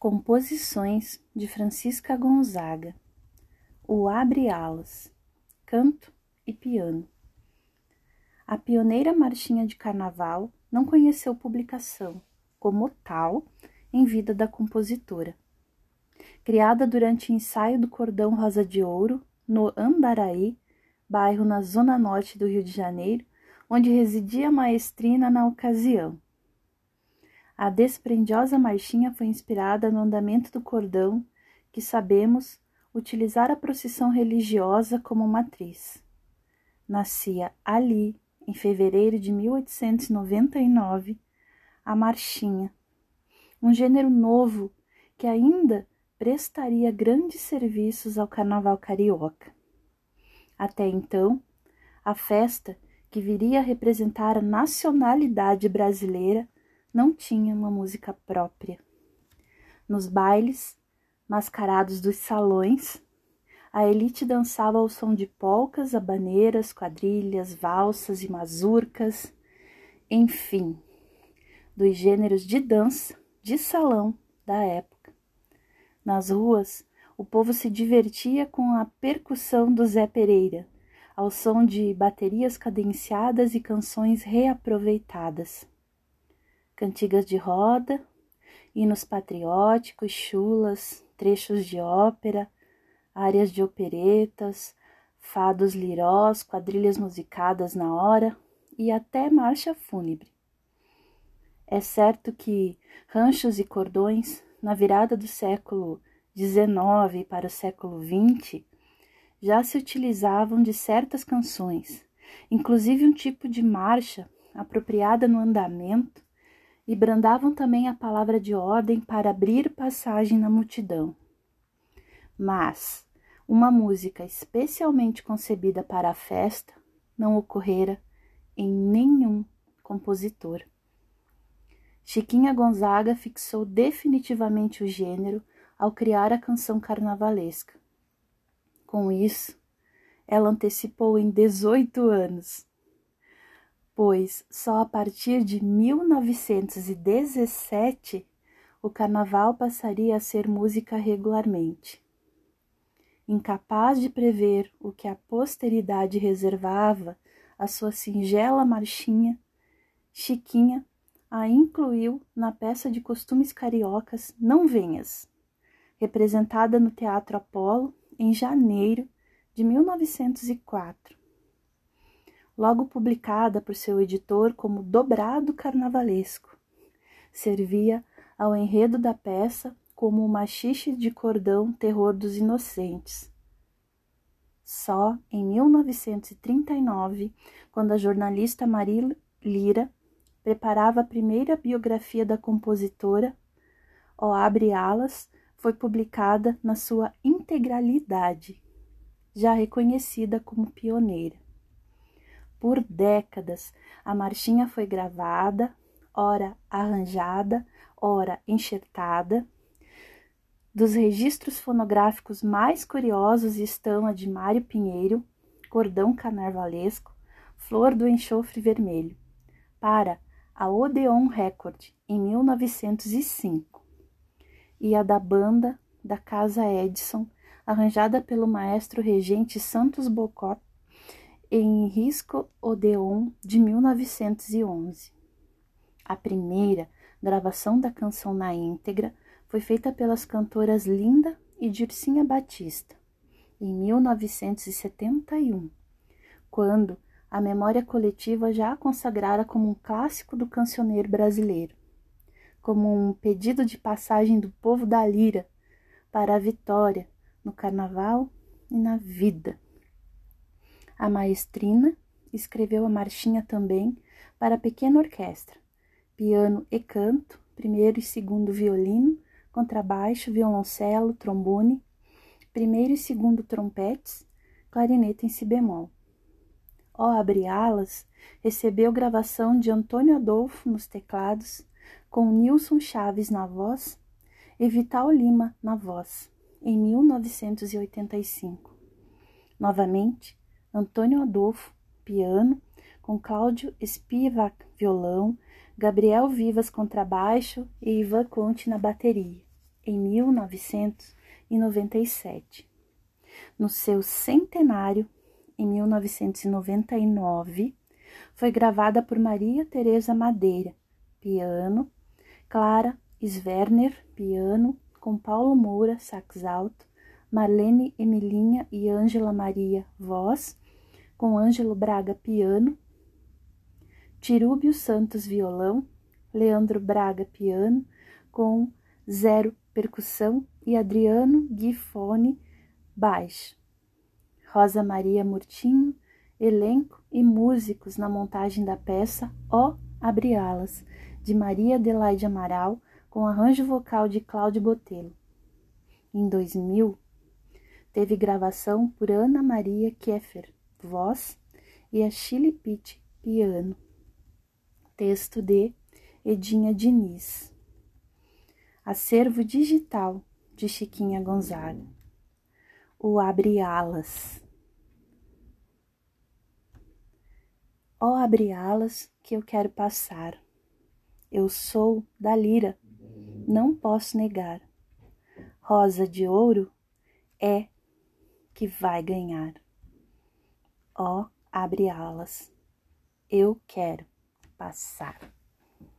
Composições de Francisca Gonzaga. O Abre Alas. Canto e piano. A pioneira marchinha de carnaval não conheceu publicação, como tal, em vida da compositora. Criada durante o ensaio do Cordão Rosa de Ouro, no Andaraí, bairro na zona norte do Rio de Janeiro, onde residia a maestrina na ocasião. A desprendiosa marchinha foi inspirada no andamento do cordão, que sabemos utilizar a procissão religiosa como matriz. Nascia ali, em fevereiro de 1899, a marchinha, um gênero novo que ainda prestaria grandes serviços ao carnaval carioca. Até então, a festa, que viria a representar a nacionalidade brasileira, não tinha uma música própria. Nos bailes, mascarados dos salões, a elite dançava ao som de polcas, abaneiras, quadrilhas, valsas e mazurcas, enfim, dos gêneros de dança de salão da época. Nas ruas, o povo se divertia com a percussão do Zé Pereira, ao som de baterias cadenciadas e canções reaproveitadas cantigas de roda, hinos patrióticos, chulas, trechos de ópera, áreas de operetas, fados lirós, quadrilhas musicadas na hora e até marcha fúnebre. É certo que ranchos e cordões, na virada do século XIX para o século XX, já se utilizavam de certas canções, inclusive um tipo de marcha apropriada no andamento e brandavam também a palavra de ordem para abrir passagem na multidão. Mas uma música especialmente concebida para a festa não ocorrera em nenhum compositor. Chiquinha Gonzaga fixou definitivamente o gênero ao criar a canção carnavalesca. Com isso, ela antecipou em 18 anos pois só a partir de 1917 o carnaval passaria a ser música regularmente. Incapaz de prever o que a posteridade reservava à sua singela marchinha, Chiquinha a incluiu na peça de costumes cariocas Não Venhas, representada no Teatro Apolo em janeiro de 1904 logo publicada por seu editor como Dobrado Carnavalesco. Servia ao enredo da peça como o machixe de cordão terror dos inocentes. Só em 1939, quando a jornalista Marie Lira preparava a primeira biografia da compositora, O Abre Alas foi publicada na sua integralidade, já reconhecida como pioneira. Por décadas, a marchinha foi gravada, ora arranjada, ora enxertada. Dos registros fonográficos mais curiosos estão a de Mário Pinheiro, Cordão Carnavalesco, Flor do Enxofre Vermelho, para a Odeon Record, em 1905, e a da banda da Casa Edison, arranjada pelo maestro regente Santos Bocot em Risco Odeon de 1911. A primeira gravação da canção na íntegra foi feita pelas cantoras Linda e Dircinha Batista, em 1971, quando a memória coletiva já a consagrara como um clássico do cancioneiro brasileiro, como um pedido de passagem do povo da lira para a vitória no carnaval e na vida. A maestrina escreveu a marchinha também para pequena orquestra, piano e canto, primeiro e segundo violino, contrabaixo, violoncelo, trombone, primeiro e segundo trompetes, clarineta em si bemol. Ó Abre Alas recebeu gravação de Antônio Adolfo nos teclados, com Nilson Chaves na voz e Vital Lima na voz, em 1985. Novamente, Antônio Adolfo, piano, com Cláudio Spivak, violão, Gabriel Vivas, contrabaixo e Ivan Conte na bateria. em 1997. No seu centenário, em 1999, foi gravada por Maria Teresa Madeira, piano, Clara Sverner, piano, com Paulo Moura, sax alto, Marlene Emilinha e Ângela Maria, voz, com Ângelo Braga, piano, Tirúbio Santos, violão, Leandro Braga, piano, com Zero, percussão, e Adriano Guifone, baixo. Rosa Maria Murtinho, elenco e músicos na montagem da peça Ó Abrialas, de Maria Adelaide Amaral, com arranjo vocal de Cláudio Botelho. Em 2000, teve gravação por Ana Maria Keffer, voz, e a Chile Pitt, piano. Texto de Edinha Diniz. Acervo digital de Chiquinha Gonzaga. O Abre Alas. Ó oh, abre alas que eu quero passar. Eu sou da lira, não posso negar. Rosa de ouro é que vai ganhar. Ó, abre alas, eu quero passar.